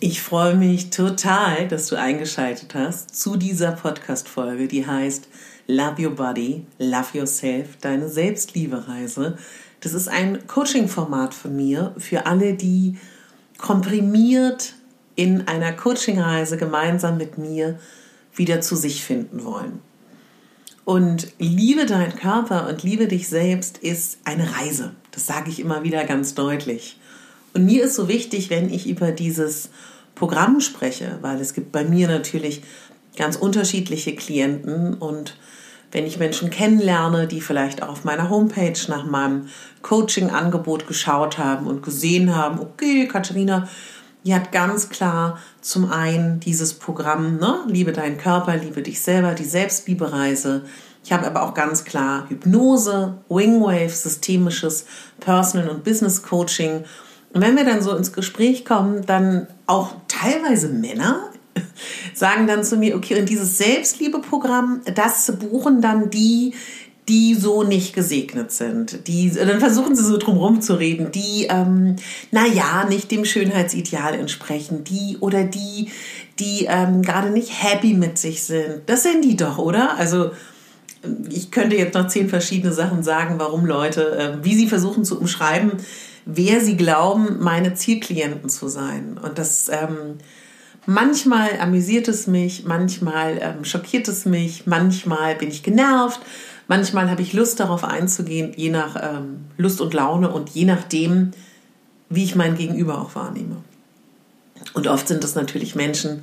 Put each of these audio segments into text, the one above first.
Ich freue mich total, dass du eingeschaltet hast zu dieser Podcast-Folge, die heißt Love Your Body, Love Yourself, deine Selbstliebereise. Das ist ein Coaching-Format von mir für alle, die komprimiert in einer Coaching-Reise gemeinsam mit mir wieder zu sich finden wollen. Und liebe deinen Körper und liebe dich selbst ist eine Reise. Das sage ich immer wieder ganz deutlich. Und mir ist so wichtig, wenn ich über dieses Programm spreche, weil es gibt bei mir natürlich ganz unterschiedliche Klienten und wenn ich Menschen kennenlerne, die vielleicht auch auf meiner Homepage nach meinem Coaching-Angebot geschaut haben und gesehen haben, okay, Katharina, die hat ganz klar zum einen dieses Programm, ne, liebe deinen Körper, liebe dich selber, die Selbstliebereise. Ich habe aber auch ganz klar Hypnose, Wingwave, systemisches Personal und Business Coaching und wenn wir dann so ins Gespräch kommen, dann auch teilweise Männer sagen dann zu mir, okay, und dieses Selbstliebeprogramm, das buchen dann die, die so nicht gesegnet sind. Die, dann versuchen sie so drumherum zu reden, die, ähm, naja, nicht dem Schönheitsideal entsprechen, die oder die, die ähm, gerade nicht happy mit sich sind. Das sind die doch, oder? Also ich könnte jetzt noch zehn verschiedene Sachen sagen, warum Leute, äh, wie sie versuchen zu umschreiben, wer sie glauben, meine Zielklienten zu sein. Und das ähm, manchmal amüsiert es mich, manchmal ähm, schockiert es mich, manchmal bin ich genervt, manchmal habe ich Lust darauf einzugehen, je nach ähm, Lust und Laune und je nachdem, wie ich mein Gegenüber auch wahrnehme. Und oft sind das natürlich Menschen,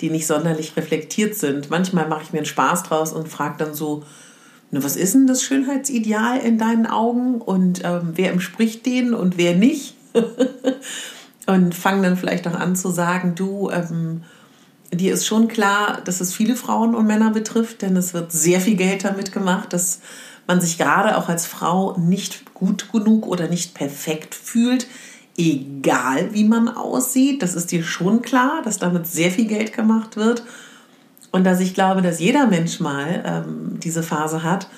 die nicht sonderlich reflektiert sind. Manchmal mache ich mir einen Spaß draus und frage dann so, Ne, was ist denn das Schönheitsideal in deinen Augen und ähm, wer entspricht denen und wer nicht? und fangen dann vielleicht auch an zu sagen, du, ähm, dir ist schon klar, dass es viele Frauen und Männer betrifft, denn es wird sehr viel Geld damit gemacht, dass man sich gerade auch als Frau nicht gut genug oder nicht perfekt fühlt, egal wie man aussieht. Das ist dir schon klar, dass damit sehr viel Geld gemacht wird. Und dass ich glaube, dass jeder Mensch mal ähm, diese Phase hat.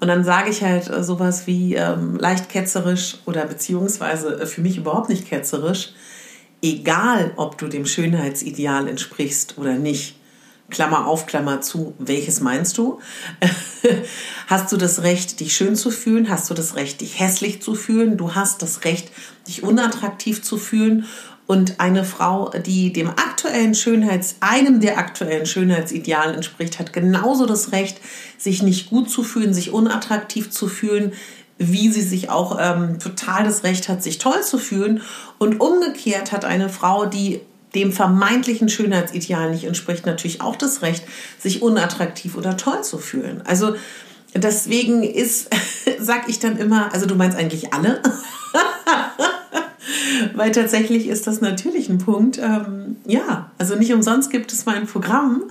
Und dann sage ich halt äh, sowas wie ähm, leicht ketzerisch oder beziehungsweise äh, für mich überhaupt nicht ketzerisch. Egal, ob du dem Schönheitsideal entsprichst oder nicht. Klammer auf, Klammer zu, welches meinst du? hast du das Recht, dich schön zu fühlen? Hast du das Recht, dich hässlich zu fühlen? Du hast das Recht, dich unattraktiv zu fühlen. Und eine Frau, die dem aktuellen Schönheits, einem der aktuellen Schönheitsidealen entspricht, hat genauso das Recht, sich nicht gut zu fühlen, sich unattraktiv zu fühlen, wie sie sich auch ähm, total das Recht hat, sich toll zu fühlen. Und umgekehrt hat eine Frau, die dem vermeintlichen Schönheitsideal nicht entspricht, natürlich auch das Recht, sich unattraktiv oder toll zu fühlen. Also deswegen ist, sag ich dann immer, also du meinst eigentlich alle. Weil tatsächlich ist das natürlich ein Punkt. Ähm, ja, also nicht umsonst gibt es mein Programm,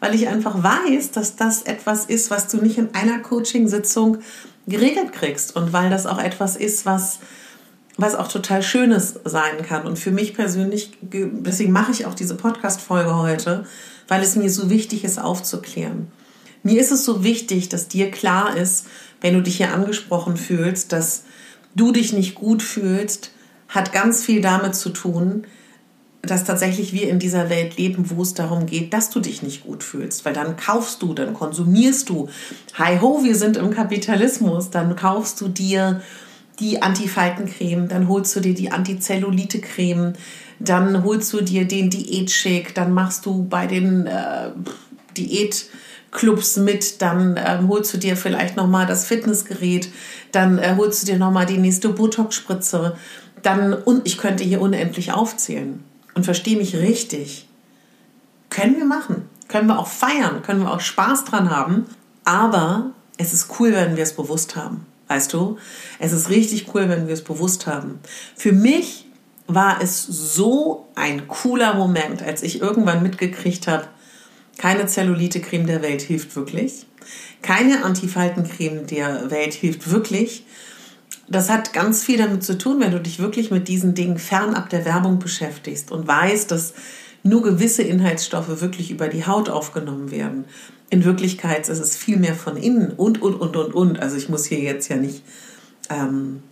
weil ich einfach weiß, dass das etwas ist, was du nicht in einer Coaching-Sitzung geregelt kriegst und weil das auch etwas ist, was was auch total Schönes sein kann. Und für mich persönlich, deswegen mache ich auch diese Podcast-Folge heute, weil es mir so wichtig ist, aufzuklären. Mir ist es so wichtig, dass dir klar ist, wenn du dich hier angesprochen fühlst, dass du dich nicht gut fühlst, hat ganz viel damit zu tun, dass tatsächlich wir in dieser Welt leben, wo es darum geht, dass du dich nicht gut fühlst, weil dann kaufst du, dann konsumierst du. Hi ho, wir sind im Kapitalismus, dann kaufst du dir die Antifaltencreme, dann holst du dir die Antizellulite-Creme, dann holst du dir den Diätshake, dann machst du bei den äh, Diätclubs mit, dann ähm, holst du dir vielleicht nochmal das Fitnessgerät, dann äh, holst du dir nochmal die nächste Botox-Spritze dann, und ich könnte hier unendlich aufzählen. Und verstehe mich richtig. Können wir machen. Können wir auch feiern. Können wir auch Spaß dran haben. Aber es ist cool, wenn wir es bewusst haben. Weißt du? Es ist richtig cool, wenn wir es bewusst haben. Für mich war es so ein cooler Moment, als ich irgendwann mitgekriegt habe, keine Zellulite-Creme der Welt hilft wirklich. Keine Antifaltencreme der Welt hilft wirklich. Das hat ganz viel damit zu tun, wenn du dich wirklich mit diesen Dingen fernab der Werbung beschäftigst und weißt, dass nur gewisse Inhaltsstoffe wirklich über die Haut aufgenommen werden. In Wirklichkeit ist es viel mehr von innen und, und, und, und, und. Also ich muss hier jetzt ja nicht, ähm,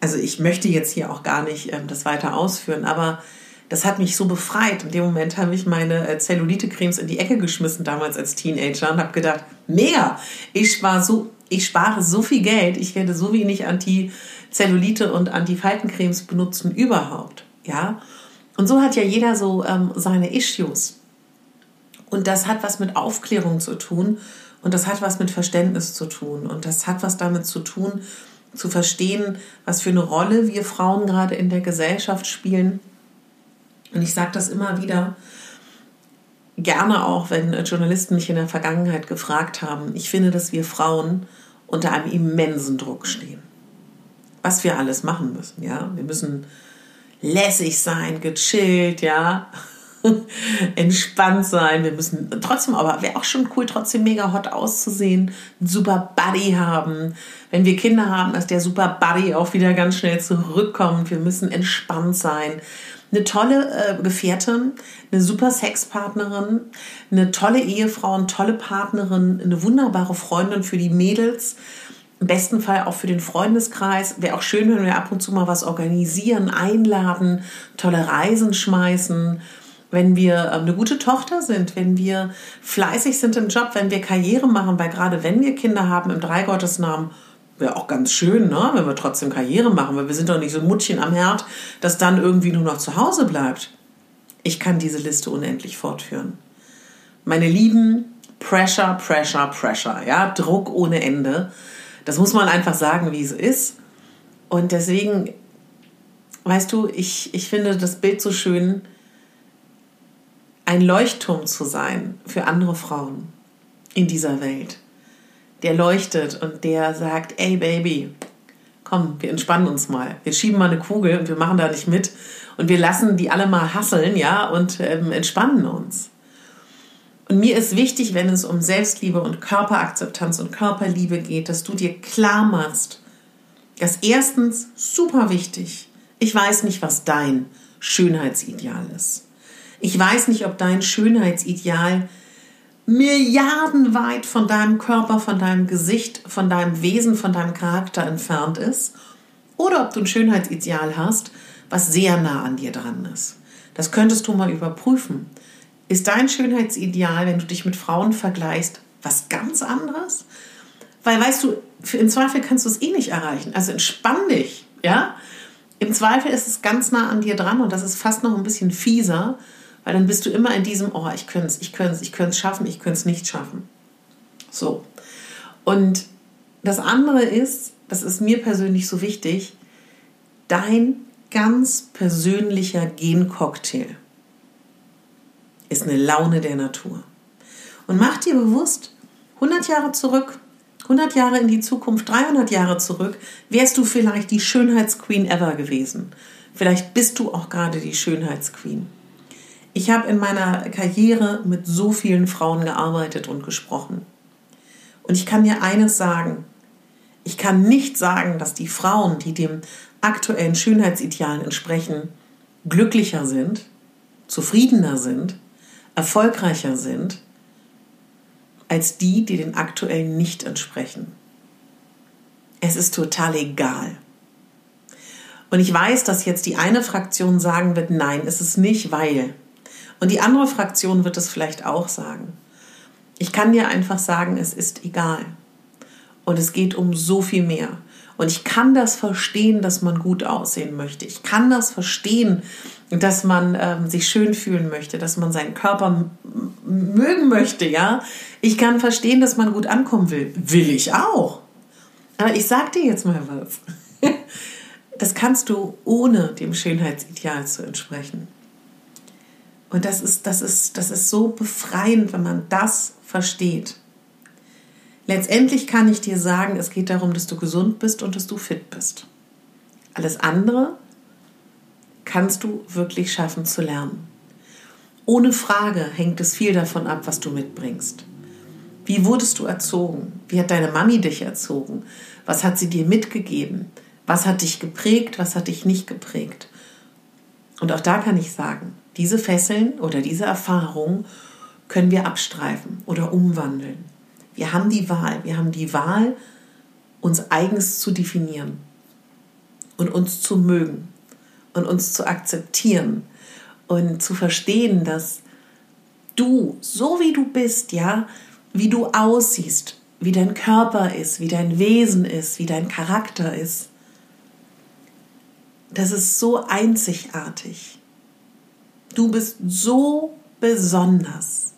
also ich möchte jetzt hier auch gar nicht ähm, das weiter ausführen, aber das hat mich so befreit. In dem Moment habe ich meine äh, Zellulite-Cremes in die Ecke geschmissen, damals als Teenager, und habe gedacht, mega, ich spare so, ich spare so viel Geld, ich werde so wenig Anti-Zellulite und Anti-Faltencremes benutzen überhaupt. Ja, und so hat ja jeder so ähm, seine Issues. Und das hat was mit Aufklärung zu tun und das hat was mit Verständnis zu tun und das hat was damit zu tun, zu verstehen, was für eine Rolle wir Frauen gerade in der Gesellschaft spielen und ich sage das immer wieder, gerne auch, wenn Journalisten mich in der Vergangenheit gefragt haben. Ich finde, dass wir Frauen unter einem immensen Druck stehen. Was wir alles machen müssen, ja. Wir müssen lässig sein, gechillt, ja. entspannt sein. Wir müssen trotzdem, aber wäre auch schon cool, trotzdem mega hot auszusehen, einen super Buddy haben. Wenn wir Kinder haben, dass der super Buddy auch wieder ganz schnell zurückkommt. Wir müssen entspannt sein eine tolle äh, Gefährtin, eine super Sexpartnerin, eine tolle Ehefrau, eine tolle Partnerin, eine wunderbare Freundin für die Mädels. Im besten Fall auch für den Freundeskreis. Wäre auch schön, wenn wir ab und zu mal was organisieren, einladen, tolle Reisen schmeißen. Wenn wir äh, eine gute Tochter sind, wenn wir fleißig sind im Job, wenn wir Karriere machen, weil gerade wenn wir Kinder haben im Dreigottesnamen, wäre auch ganz schön, ne? wenn wir trotzdem Karriere machen, weil wir sind doch nicht so ein Muttchen am Herd, das dann irgendwie nur noch zu Hause bleibt. Ich kann diese Liste unendlich fortführen. Meine Lieben, Pressure, Pressure, Pressure, ja, Druck ohne Ende. Das muss man einfach sagen, wie es ist. Und deswegen, weißt du, ich, ich finde das Bild so schön, ein Leuchtturm zu sein für andere Frauen in dieser Welt der leuchtet und der sagt, ey Baby, komm, wir entspannen uns mal. Wir schieben mal eine Kugel und wir machen da nicht mit und wir lassen die alle mal hasseln, ja, und ähm, entspannen uns. Und mir ist wichtig, wenn es um Selbstliebe und Körperakzeptanz und Körperliebe geht, dass du dir klar machst, dass erstens super wichtig, ich weiß nicht, was dein Schönheitsideal ist. Ich weiß nicht, ob dein Schönheitsideal milliardenweit von deinem Körper, von deinem Gesicht, von deinem Wesen, von deinem Charakter entfernt ist. Oder ob du ein Schönheitsideal hast, was sehr nah an dir dran ist. Das könntest du mal überprüfen. Ist dein Schönheitsideal, wenn du dich mit Frauen vergleichst, was ganz anderes? Weil, weißt du, im Zweifel kannst du es eh nicht erreichen. Also entspann dich, ja? Im Zweifel ist es ganz nah an dir dran und das ist fast noch ein bisschen fieser, weil dann bist du immer in diesem, oh, ich könnte es, ich könnte es, ich könnte es schaffen, ich könnte es nicht schaffen. So. Und das andere ist, das ist mir persönlich so wichtig, dein ganz persönlicher Gencocktail ist eine Laune der Natur. Und mach dir bewusst, 100 Jahre zurück, 100 Jahre in die Zukunft, 300 Jahre zurück, wärst du vielleicht die Schönheitsqueen ever gewesen. Vielleicht bist du auch gerade die Schönheitsqueen. Ich habe in meiner Karriere mit so vielen Frauen gearbeitet und gesprochen. Und ich kann dir eines sagen. Ich kann nicht sagen, dass die Frauen, die dem aktuellen Schönheitsidealen entsprechen, glücklicher sind, zufriedener sind, erfolgreicher sind, als die, die den aktuellen nicht entsprechen. Es ist total egal. Und ich weiß, dass jetzt die eine Fraktion sagen wird, nein, ist es nicht, weil und die andere Fraktion wird es vielleicht auch sagen. Ich kann dir einfach sagen, es ist egal. Und es geht um so viel mehr. Und ich kann das verstehen, dass man gut aussehen möchte. Ich kann das verstehen, dass man ähm, sich schön fühlen möchte, dass man seinen Körper mögen möchte, ja. Ich kann verstehen, dass man gut ankommen will. Will ich auch. Aber ich sag dir jetzt mal was. Das kannst du ohne dem Schönheitsideal zu entsprechen. Und das ist, das, ist, das ist so befreiend, wenn man das versteht. Letztendlich kann ich dir sagen, es geht darum, dass du gesund bist und dass du fit bist. Alles andere kannst du wirklich schaffen zu lernen. Ohne Frage hängt es viel davon ab, was du mitbringst. Wie wurdest du erzogen? Wie hat deine Mami dich erzogen? Was hat sie dir mitgegeben? Was hat dich geprägt? Was hat dich nicht geprägt? Und auch da kann ich sagen, diese Fesseln oder diese Erfahrungen können wir abstreifen oder umwandeln. Wir haben die Wahl. Wir haben die Wahl, uns eigens zu definieren und uns zu mögen und uns zu akzeptieren und zu verstehen, dass du, so wie du bist, ja, wie du aussiehst, wie dein Körper ist, wie dein Wesen ist, wie dein Charakter ist, das ist so einzigartig. Du bist so besonders.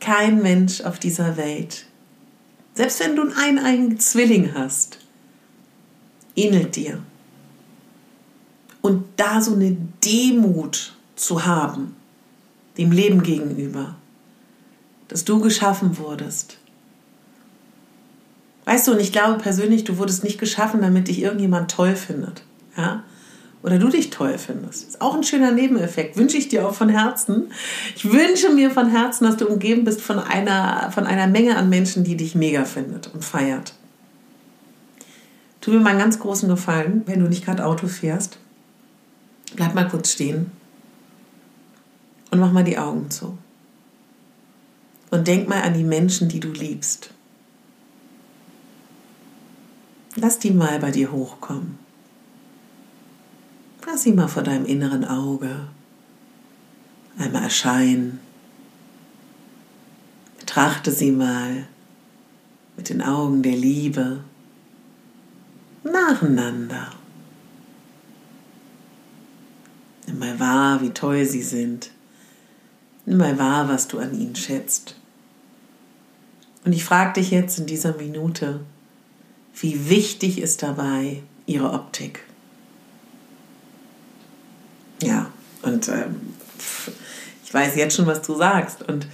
Kein Mensch auf dieser Welt, selbst wenn du einen eineigen Zwilling hast, ähnelt dir. Und da so eine Demut zu haben, dem Leben gegenüber, dass du geschaffen wurdest. Weißt du, und ich glaube persönlich, du wurdest nicht geschaffen, damit dich irgendjemand toll findet. Ja? Oder du dich toll findest. Ist auch ein schöner Nebeneffekt. Wünsche ich dir auch von Herzen. Ich wünsche mir von Herzen, dass du umgeben bist von einer, von einer Menge an Menschen, die dich mega findet und feiert. Tu mir mal einen ganz großen Gefallen, wenn du nicht gerade Auto fährst. Bleib mal kurz stehen und mach mal die Augen zu. Und denk mal an die Menschen, die du liebst. Lass die mal bei dir hochkommen. Lass sie mal vor deinem inneren Auge einmal erscheinen. Betrachte sie mal mit den Augen der Liebe nacheinander. Nimm mal wahr, wie toll sie sind. Nimm mal wahr, was du an ihnen schätzt. Und ich frage dich jetzt in dieser Minute, wie wichtig ist dabei ihre Optik? Ja, und ähm, ich weiß jetzt schon, was du sagst. Und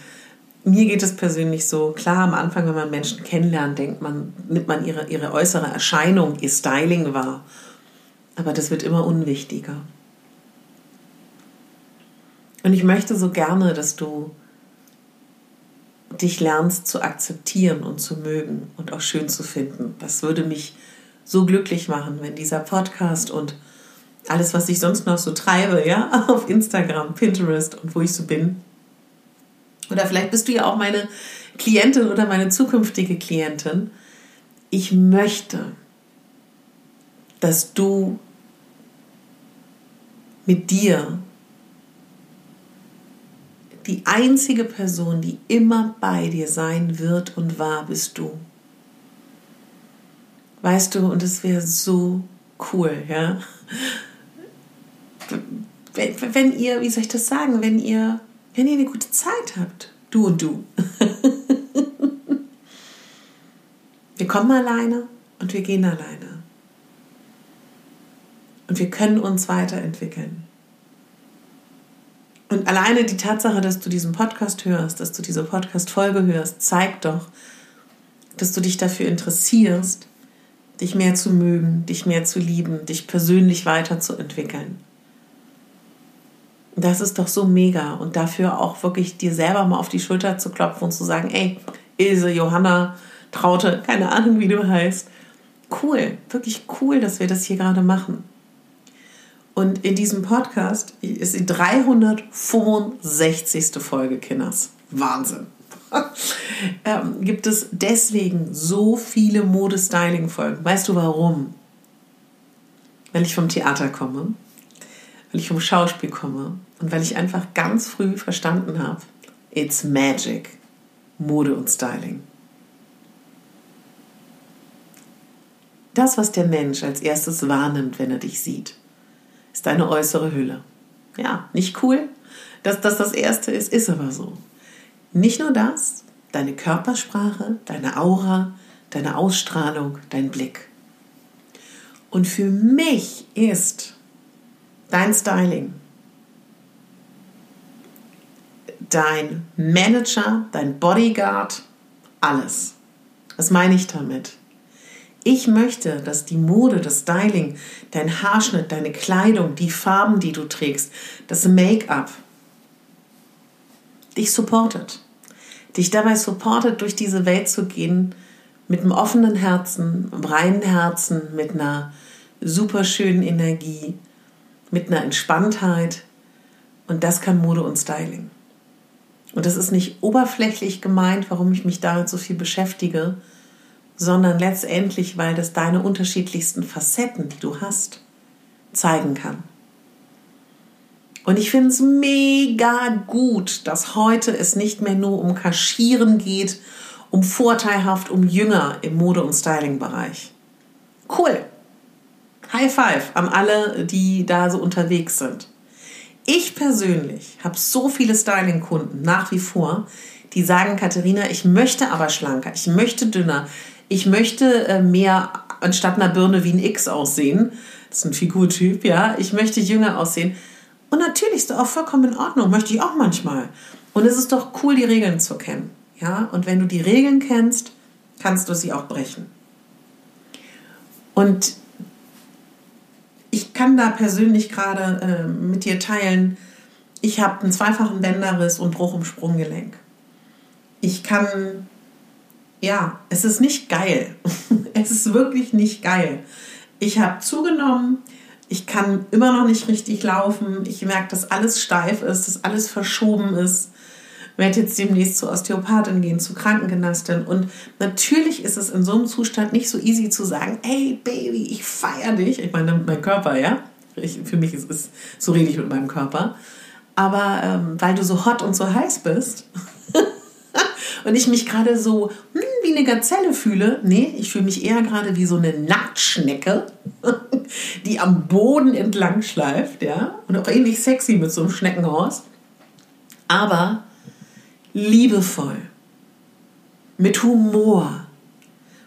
mir geht es persönlich so, klar, am Anfang, wenn man Menschen kennenlernt, denkt man, nimmt man ihre, ihre äußere Erscheinung, ihr Styling wahr. Aber das wird immer unwichtiger. Und ich möchte so gerne, dass du dich lernst zu akzeptieren und zu mögen und auch schön zu finden. Das würde mich so glücklich machen, wenn dieser Podcast und alles, was ich sonst noch so treibe, ja, auf Instagram, Pinterest und wo ich so bin. Oder vielleicht bist du ja auch meine Klientin oder meine zukünftige Klientin. Ich möchte, dass du mit dir die einzige Person, die immer bei dir sein wird und war, bist du. Weißt du, und es wäre so cool, ja. Wenn, wenn ihr, wie soll ich das sagen, wenn ihr, wenn ihr eine gute Zeit habt, du und du. wir kommen alleine und wir gehen alleine. Und wir können uns weiterentwickeln. Und alleine die Tatsache, dass du diesen Podcast hörst, dass du diese Podcast-Folge hörst, zeigt doch, dass du dich dafür interessierst, dich mehr zu mögen, dich mehr zu lieben, dich persönlich weiterzuentwickeln. Das ist doch so mega. Und dafür auch wirklich dir selber mal auf die Schulter zu klopfen und zu sagen, ey, Ilse, Johanna, Traute, keine Ahnung, wie du heißt. Cool, wirklich cool, dass wir das hier gerade machen. Und in diesem Podcast ist die 365. Folge, Kinders. Wahnsinn. ähm, gibt es deswegen so viele Modestyling-Folgen. Weißt du warum? Weil ich vom Theater komme, weil ich vom Schauspiel komme und weil ich einfach ganz früh verstanden habe, it's magic, Mode und Styling. Das, was der Mensch als erstes wahrnimmt, wenn er dich sieht, ist deine äußere Hülle. Ja, nicht cool, dass das das Erste ist, ist aber so. Nicht nur das, deine Körpersprache, deine Aura, deine Ausstrahlung, dein Blick. Und für mich ist dein Styling, dein Manager, dein Bodyguard, alles. Was meine ich damit? Ich möchte, dass die Mode, das Styling, dein Haarschnitt, deine Kleidung, die Farben, die du trägst, das Make-up dich supportet. Dich dabei supportet, durch diese Welt zu gehen mit einem offenen Herzen, einem reinen Herzen, mit einer super schönen Energie, mit einer Entspanntheit. Und das kann Mode und Styling. Und das ist nicht oberflächlich gemeint, warum ich mich damit so viel beschäftige, sondern letztendlich, weil das deine unterschiedlichsten Facetten, die du hast, zeigen kann. Und ich finde es mega gut, dass heute es nicht mehr nur um Kaschieren geht, um vorteilhaft, um Jünger im Mode- und Styling-Bereich. Cool. High Five an alle, die da so unterwegs sind. Ich persönlich habe so viele Styling-Kunden nach wie vor, die sagen, Katharina, ich möchte aber schlanker, ich möchte dünner, ich möchte äh, mehr anstatt einer Birne wie ein X aussehen. Das ist ein Figurtyp, ja. Ich möchte jünger aussehen. Und natürlich ist das auch vollkommen in Ordnung, möchte ich auch manchmal. Und es ist doch cool, die Regeln zu kennen. Ja? Und wenn du die Regeln kennst, kannst du sie auch brechen. Und ich kann da persönlich gerade äh, mit dir teilen, ich habe einen zweifachen Bänderriss und Bruch im Sprunggelenk. Ich kann, ja, es ist nicht geil. es ist wirklich nicht geil. Ich habe zugenommen, ich kann immer noch nicht richtig laufen. Ich merke, dass alles steif ist, dass alles verschoben ist. Ich werde jetzt demnächst zur Osteopathin gehen, zur Krankengymnastin. Und natürlich ist es in so einem Zustand nicht so easy zu sagen, hey Baby, ich feiere dich. Ich meine, mein Körper, ja. Ich, für mich ist es, so rede ich mit meinem Körper. Aber ähm, weil du so hot und so heiß bist und ich mich gerade so hm, wie eine Gazelle fühle, nee, ich fühle mich eher gerade wie so eine Nacktschnecke, die am Boden entlang schleift, ja, und auch ähnlich sexy mit so einem Schneckenhaus, aber liebevoll, mit Humor,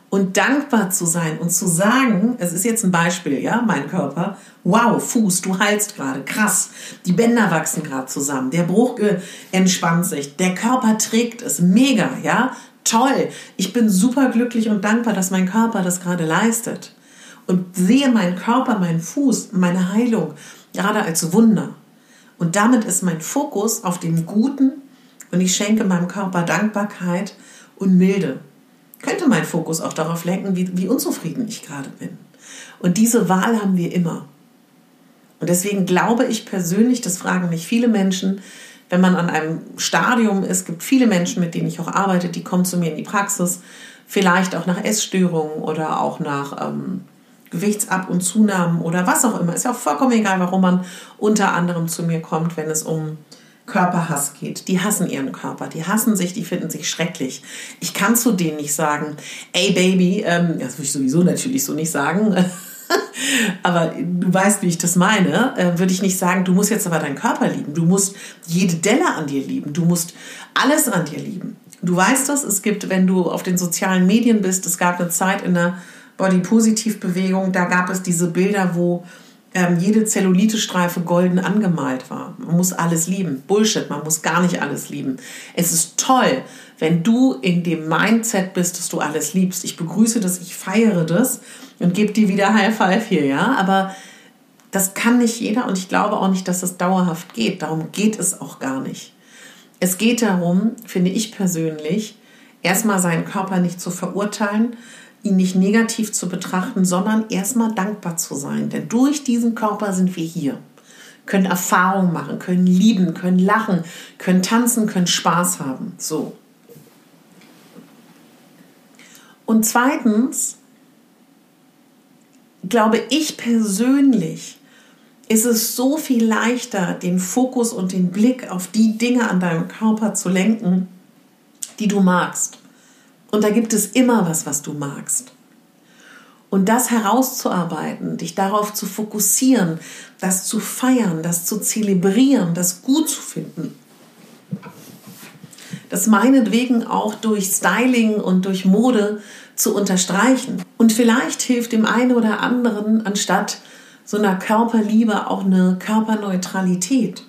und dankbar zu sein und zu sagen, es ist jetzt ein Beispiel, ja, mein Körper, wow, Fuß, du heilst gerade, krass, die Bänder wachsen gerade zusammen, der Bruch entspannt sich, der Körper trägt es, mega, ja, toll, ich bin super glücklich und dankbar, dass mein Körper das gerade leistet und sehe meinen Körper, meinen Fuß, meine Heilung gerade als Wunder. Und damit ist mein Fokus auf dem Guten und ich schenke meinem Körper Dankbarkeit und Milde könnte mein Fokus auch darauf lenken, wie, wie unzufrieden ich gerade bin. Und diese Wahl haben wir immer. Und deswegen glaube ich persönlich, das fragen mich viele Menschen, wenn man an einem Stadium ist, gibt viele Menschen, mit denen ich auch arbeite, die kommen zu mir in die Praxis, vielleicht auch nach Essstörungen oder auch nach ähm, Gewichtsab- und Zunahmen oder was auch immer. Ist ja auch vollkommen egal, warum man unter anderem zu mir kommt, wenn es um Körperhass geht. Die hassen ihren Körper, die hassen sich, die finden sich schrecklich. Ich kann zu denen nicht sagen, ey Baby, ähm, das würde ich sowieso natürlich so nicht sagen, aber du weißt, wie ich das meine, äh, würde ich nicht sagen, du musst jetzt aber deinen Körper lieben, du musst jede Delle an dir lieben, du musst alles an dir lieben. Du weißt das, es gibt, wenn du auf den sozialen Medien bist, es gab eine Zeit in der Body-Positiv-Bewegung, da gab es diese Bilder, wo ähm, jede Zellulite-Streife golden angemalt war. Man muss alles lieben. Bullshit, man muss gar nicht alles lieben. Es ist toll, wenn du in dem Mindset bist, dass du alles liebst. Ich begrüße das, ich feiere das und gebe dir wieder High Five hier, ja. Aber das kann nicht jeder und ich glaube auch nicht, dass das dauerhaft geht. Darum geht es auch gar nicht. Es geht darum, finde ich persönlich, erstmal seinen Körper nicht zu verurteilen, ihn nicht negativ zu betrachten, sondern erstmal dankbar zu sein. Denn durch diesen Körper sind wir hier. Können Erfahrungen machen, können lieben, können lachen, können tanzen, können Spaß haben. So. Und zweitens, glaube ich persönlich, ist es so viel leichter, den Fokus und den Blick auf die Dinge an deinem Körper zu lenken, die du magst. Und da gibt es immer was, was du magst. Und das herauszuarbeiten, dich darauf zu fokussieren, das zu feiern, das zu zelebrieren, das gut zu finden. Das meinetwegen auch durch Styling und durch Mode zu unterstreichen. Und vielleicht hilft dem einen oder anderen anstatt so einer Körperliebe auch eine Körperneutralität.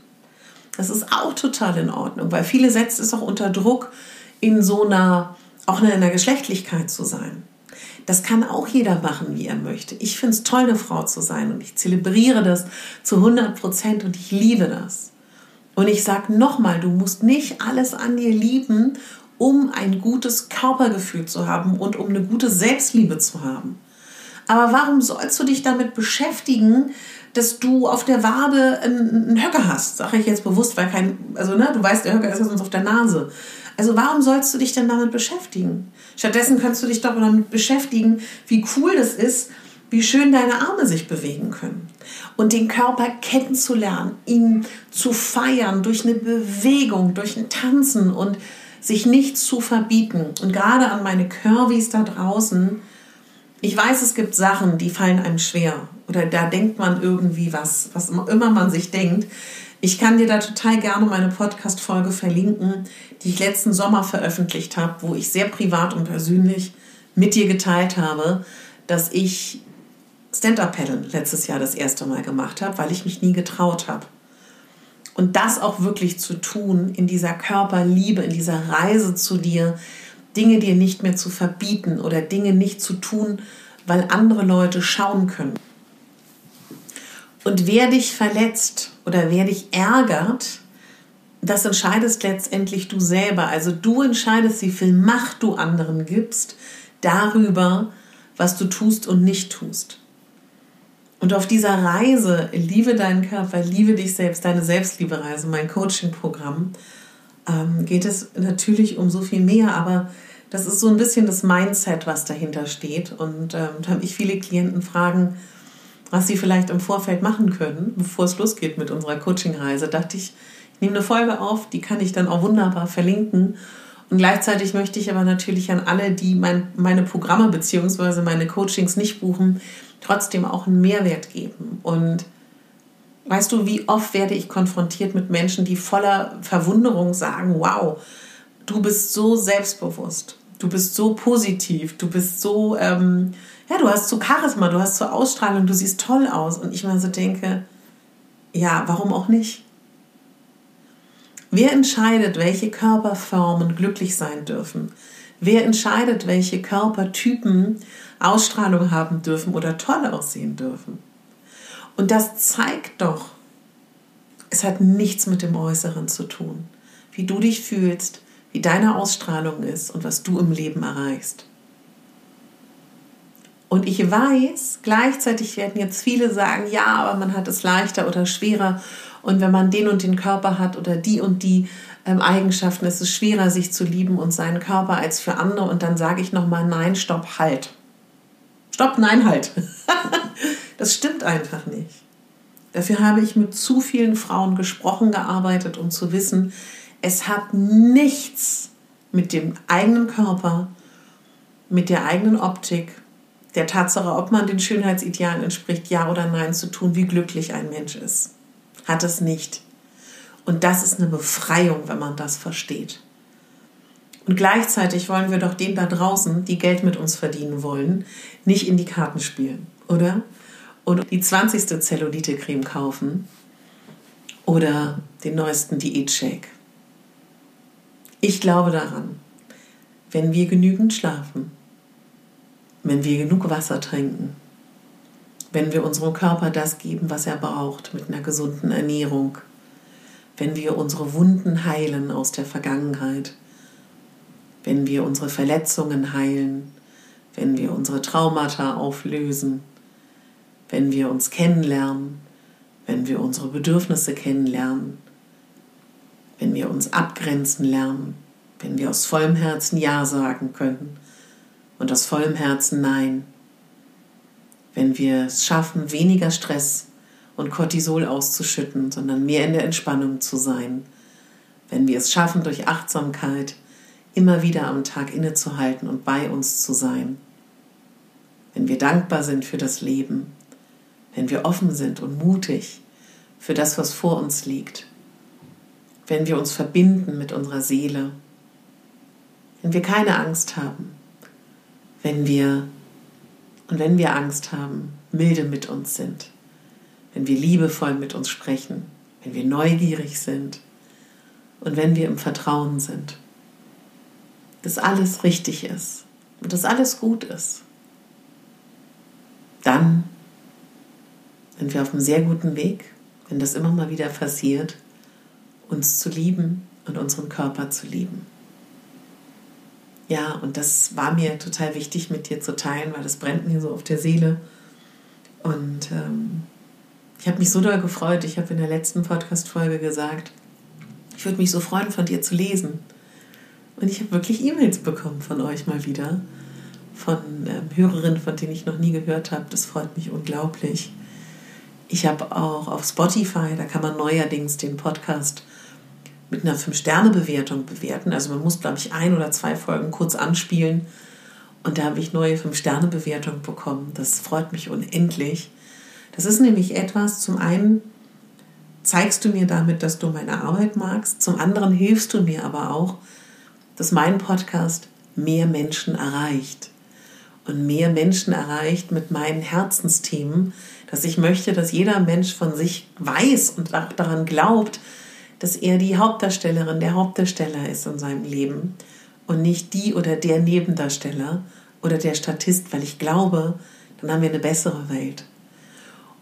Das ist auch total in Ordnung, weil viele setzt es auch unter Druck, in so einer auch in einer Geschlechtlichkeit zu sein. Das kann auch jeder machen, wie er möchte. Ich finde es toll, eine Frau zu sein und ich zelebriere das zu 100 Prozent und ich liebe das. Und ich sage nochmal, du musst nicht alles an dir lieben, um ein gutes Körpergefühl zu haben und um eine gute Selbstliebe zu haben. Aber warum sollst du dich damit beschäftigen, dass du auf der Wabe einen Höcker hast? Sage ich jetzt bewusst, weil kein, also ne, du weißt, der Höcker ist sonst auf der Nase. Also warum sollst du dich denn damit beschäftigen? Stattdessen kannst du dich doch damit beschäftigen, wie cool das ist, wie schön deine Arme sich bewegen können. Und den Körper kennenzulernen, ihn zu feiern durch eine Bewegung, durch ein Tanzen und sich nichts zu verbieten. Und gerade an meine Curvys da draußen, ich weiß, es gibt Sachen, die fallen einem schwer. Oder da denkt man irgendwie was, was immer man sich denkt. Ich kann dir da total gerne meine Podcast-Folge verlinken, die ich letzten Sommer veröffentlicht habe, wo ich sehr privat und persönlich mit dir geteilt habe, dass ich Stand-Up-Paddeln letztes Jahr das erste Mal gemacht habe, weil ich mich nie getraut habe. Und das auch wirklich zu tun, in dieser Körperliebe, in dieser Reise zu dir, Dinge dir nicht mehr zu verbieten oder Dinge nicht zu tun, weil andere Leute schauen können. Und wer dich verletzt oder wer dich ärgert, das entscheidest letztendlich du selber. Also du entscheidest, wie viel Macht du anderen gibst darüber, was du tust und nicht tust. Und auf dieser Reise, liebe deinen Körper, liebe dich selbst, deine Selbstliebe-Reise, mein Coaching-Programm, ähm, geht es natürlich um so viel mehr, aber das ist so ein bisschen das Mindset, was dahinter steht. Und ähm, da habe ich viele Klienten fragen, was sie vielleicht im Vorfeld machen können, bevor es losgeht mit unserer Coaching-Reise, dachte ich, ich nehme eine Folge auf, die kann ich dann auch wunderbar verlinken. Und gleichzeitig möchte ich aber natürlich an alle, die mein, meine Programme bzw. meine Coachings nicht buchen, trotzdem auch einen Mehrwert geben. Und weißt du, wie oft werde ich konfrontiert mit Menschen, die voller Verwunderung sagen, wow, du bist so selbstbewusst, du bist so positiv, du bist so ähm, ja, du hast so Charisma, du hast so Ausstrahlung, du siehst toll aus. Und ich mir so denke, ja, warum auch nicht? Wer entscheidet, welche Körperformen glücklich sein dürfen? Wer entscheidet, welche Körpertypen Ausstrahlung haben dürfen oder toll aussehen dürfen? Und das zeigt doch, es hat nichts mit dem Äußeren zu tun. Wie du dich fühlst, wie deine Ausstrahlung ist und was du im Leben erreichst. Und ich weiß, gleichzeitig werden jetzt viele sagen, ja, aber man hat es leichter oder schwerer. Und wenn man den und den Körper hat oder die und die ähm, Eigenschaften, ist es schwerer, sich zu lieben und seinen Körper als für andere. Und dann sage ich nochmal, nein, stopp, halt. Stopp, nein, halt. das stimmt einfach nicht. Dafür habe ich mit zu vielen Frauen gesprochen, gearbeitet, um zu wissen, es hat nichts mit dem eigenen Körper, mit der eigenen Optik, der Tatsache, ob man den Schönheitsidealen entspricht, ja oder nein, zu tun, wie glücklich ein Mensch ist. Hat es nicht. Und das ist eine Befreiung, wenn man das versteht. Und gleichzeitig wollen wir doch denen da draußen, die Geld mit uns verdienen wollen, nicht in die Karten spielen, oder? Und die 20. Zellulite-Creme kaufen oder den neuesten Diät-Shake. Ich glaube daran, wenn wir genügend schlafen, wenn wir genug Wasser trinken, wenn wir unserem Körper das geben, was er braucht, mit einer gesunden Ernährung, wenn wir unsere Wunden heilen aus der Vergangenheit, wenn wir unsere Verletzungen heilen, wenn wir unsere Traumata auflösen, wenn wir uns kennenlernen, wenn wir unsere Bedürfnisse kennenlernen, wenn wir uns abgrenzen lernen, wenn wir aus vollem Herzen Ja sagen können und aus vollem Herzen Nein. Wenn wir es schaffen, weniger Stress und Cortisol auszuschütten, sondern mehr in der Entspannung zu sein. Wenn wir es schaffen, durch Achtsamkeit immer wieder am Tag innezuhalten und bei uns zu sein. Wenn wir dankbar sind für das Leben. Wenn wir offen sind und mutig für das, was vor uns liegt. Wenn wir uns verbinden mit unserer Seele. Wenn wir keine Angst haben wenn wir und wenn wir Angst haben, milde mit uns sind, wenn wir liebevoll mit uns sprechen, wenn wir neugierig sind und wenn wir im Vertrauen sind, dass alles richtig ist und dass alles gut ist dann sind wir auf einem sehr guten Weg, wenn das immer mal wieder passiert, uns zu lieben und unseren Körper zu lieben. Ja, und das war mir total wichtig mit dir zu teilen, weil das brennt mir so auf der Seele. Und ähm, ich habe mich so doll gefreut. Ich habe in der letzten Podcast-Folge gesagt, ich würde mich so freuen, von dir zu lesen. Und ich habe wirklich E-Mails bekommen von euch mal wieder. Von ähm, Hörerinnen, von denen ich noch nie gehört habe. Das freut mich unglaublich. Ich habe auch auf Spotify, da kann man neuerdings den Podcast mit einer 5-Sterne-Bewertung bewerten. Also man muss, glaube ich, ein oder zwei Folgen kurz anspielen. Und da habe ich neue 5-Sterne-Bewertungen bekommen. Das freut mich unendlich. Das ist nämlich etwas, zum einen zeigst du mir damit, dass du meine Arbeit magst. Zum anderen hilfst du mir aber auch, dass mein Podcast mehr Menschen erreicht. Und mehr Menschen erreicht mit meinen Herzensthemen, dass ich möchte, dass jeder Mensch von sich weiß und auch daran glaubt, dass er die Hauptdarstellerin, der Hauptdarsteller ist in seinem Leben und nicht die oder der Nebendarsteller oder der Statist, weil ich glaube, dann haben wir eine bessere Welt.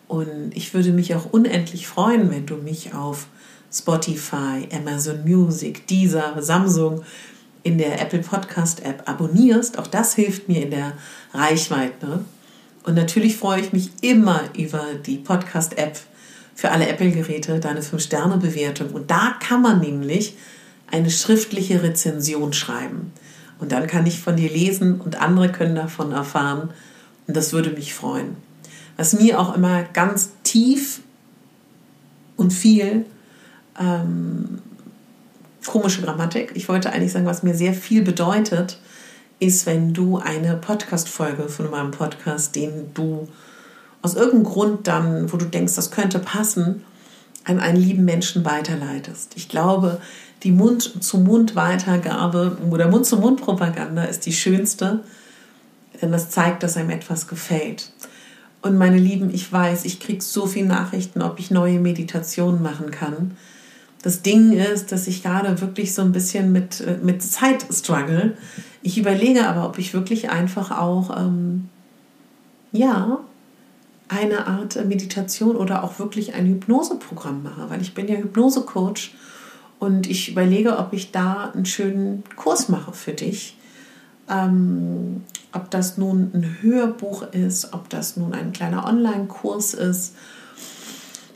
Und ich würde mich auch unendlich freuen, wenn du mich auf Spotify, Amazon Music, Deezer, Samsung in der Apple Podcast App abonnierst. Auch das hilft mir in der Reichweite. Und natürlich freue ich mich immer über die Podcast App für alle Apple-Geräte deine 5-Sterne-Bewertung. Und da kann man nämlich eine schriftliche Rezension schreiben. Und dann kann ich von dir lesen und andere können davon erfahren. Und das würde mich freuen. Was mir auch immer ganz tief und viel ähm, komische Grammatik, ich wollte eigentlich sagen, was mir sehr viel bedeutet, ist, wenn du eine Podcast-Folge von meinem Podcast, den du aus irgendeinem Grund dann, wo du denkst, das könnte passen, an einen lieben Menschen weiterleitest. Ich glaube, die Mund-zu-Mund-Weitergabe oder Mund-zu-Mund-Propaganda ist die schönste, denn das zeigt, dass einem etwas gefällt. Und meine Lieben, ich weiß, ich kriege so viele Nachrichten, ob ich neue Meditationen machen kann. Das Ding ist, dass ich gerade wirklich so ein bisschen mit, mit Zeit struggle. Ich überlege aber, ob ich wirklich einfach auch, ähm, ja, eine Art Meditation oder auch wirklich ein Hypnoseprogramm mache, weil ich bin ja Hypnosecoach und ich überlege, ob ich da einen schönen Kurs mache für dich. Ähm, ob das nun ein Hörbuch ist, ob das nun ein kleiner Online-Kurs ist.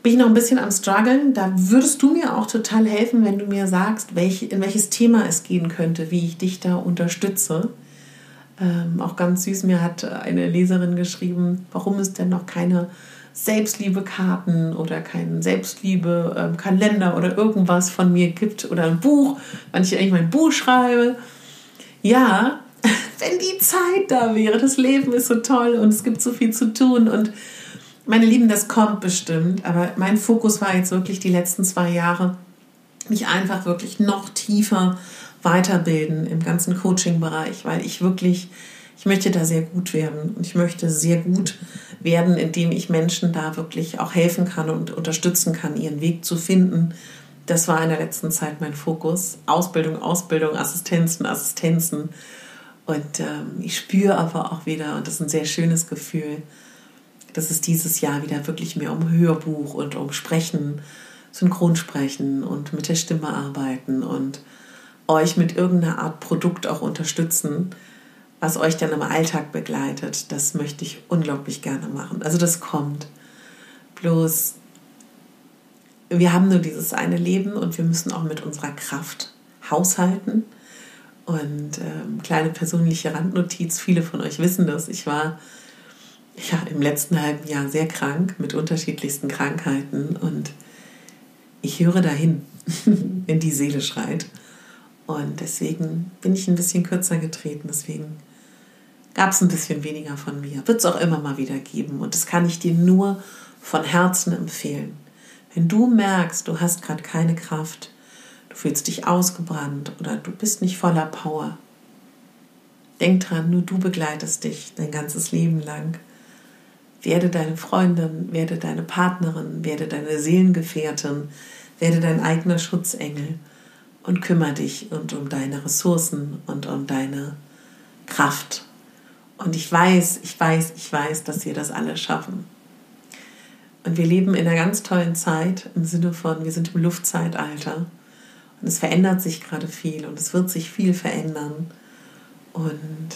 Bin ich noch ein bisschen am struggeln. Da würdest du mir auch total helfen, wenn du mir sagst, welch, in welches Thema es gehen könnte, wie ich dich da unterstütze. Ähm, auch ganz süß, mir hat eine Leserin geschrieben, warum es denn noch keine Selbstliebe-Karten oder keinen Selbstliebe-Kalender oder irgendwas von mir gibt oder ein Buch, wann ich eigentlich mein Buch schreibe. Ja, wenn die Zeit da wäre. Das Leben ist so toll und es gibt so viel zu tun und meine Lieben, das kommt bestimmt, aber mein Fokus war jetzt wirklich die letzten zwei Jahre, mich einfach wirklich noch tiefer weiterbilden im ganzen Coaching-Bereich, weil ich wirklich, ich möchte da sehr gut werden und ich möchte sehr gut werden, indem ich Menschen da wirklich auch helfen kann und unterstützen kann, ihren Weg zu finden. Das war in der letzten Zeit mein Fokus. Ausbildung, Ausbildung, Assistenzen, Assistenzen. Und ähm, ich spüre aber auch wieder, und das ist ein sehr schönes Gefühl, dass es dieses Jahr wieder wirklich mehr um Hörbuch und um Sprechen, Synchronsprechen und mit der Stimme arbeiten und euch mit irgendeiner Art Produkt auch unterstützen, was euch dann im Alltag begleitet. Das möchte ich unglaublich gerne machen. Also das kommt. Bloß, wir haben nur dieses eine Leben und wir müssen auch mit unserer Kraft haushalten. Und ähm, kleine persönliche Randnotiz, viele von euch wissen das. Ich war ja, im letzten halben Jahr sehr krank mit unterschiedlichsten Krankheiten und ich höre dahin, wenn die Seele schreit. Und deswegen bin ich ein bisschen kürzer getreten. Deswegen gab es ein bisschen weniger von mir. Wird es auch immer mal wieder geben. Und das kann ich dir nur von Herzen empfehlen. Wenn du merkst, du hast gerade keine Kraft, du fühlst dich ausgebrannt oder du bist nicht voller Power, denk dran, nur du begleitest dich dein ganzes Leben lang. Werde deine Freundin, werde deine Partnerin, werde deine Seelengefährtin, werde dein eigener Schutzengel und kümmere dich und um deine Ressourcen und um deine Kraft. Und ich weiß, ich weiß, ich weiß, dass wir das alle schaffen. Und wir leben in einer ganz tollen Zeit im Sinne von, wir sind im Luftzeitalter. Und es verändert sich gerade viel und es wird sich viel verändern. Und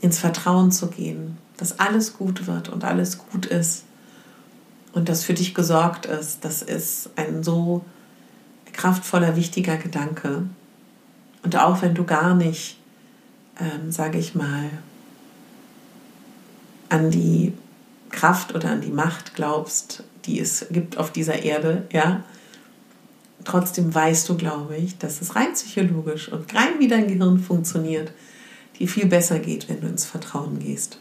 ins Vertrauen zu gehen, dass alles gut wird und alles gut ist und dass für dich gesorgt ist, das ist ein so kraftvoller, wichtiger Gedanke. Und auch wenn du gar nicht, ähm, sage ich mal, an die Kraft oder an die Macht glaubst, die es gibt auf dieser Erde, ja, trotzdem weißt du, glaube ich, dass es rein psychologisch und rein wie dein Gehirn funktioniert, die viel besser geht, wenn du ins Vertrauen gehst.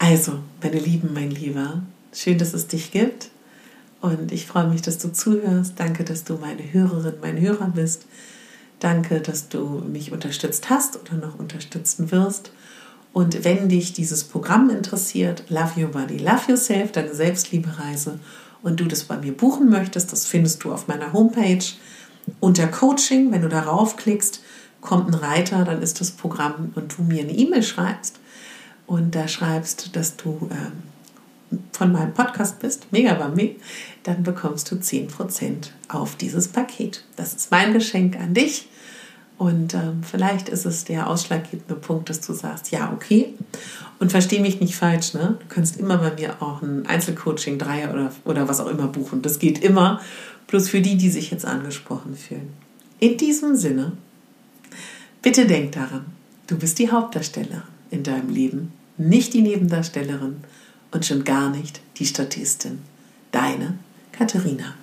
Also, meine Lieben, mein Lieber, schön, dass es dich gibt. Und ich freue mich, dass du zuhörst. Danke, dass du meine Hörerin, mein Hörer bist. Danke, dass du mich unterstützt hast oder noch unterstützen wirst. Und wenn dich dieses Programm interessiert, Love Your Body, Love Yourself, deine Selbstliebereise, und du das bei mir buchen möchtest, das findest du auf meiner Homepage unter Coaching. Wenn du darauf klickst, kommt ein Reiter, dann ist das Programm und du mir eine E-Mail schreibst und da schreibst, dass du ähm, von meinem Podcast bist, Mega Bambi, dann bekommst du 10% auf dieses Paket. Das ist mein Geschenk an dich. Und ähm, vielleicht ist es der ausschlaggebende Punkt, dass du sagst, ja, okay. Und verstehe mich nicht falsch, ne? Du kannst immer bei mir auch ein Einzelcoaching, Dreier oder, oder was auch immer buchen. Das geht immer. Plus für die, die sich jetzt angesprochen fühlen. In diesem Sinne, bitte denk daran, du bist die Hauptdarstellerin in deinem Leben, nicht die Nebendarstellerin und schon gar nicht die Statistin. Deine Katharina.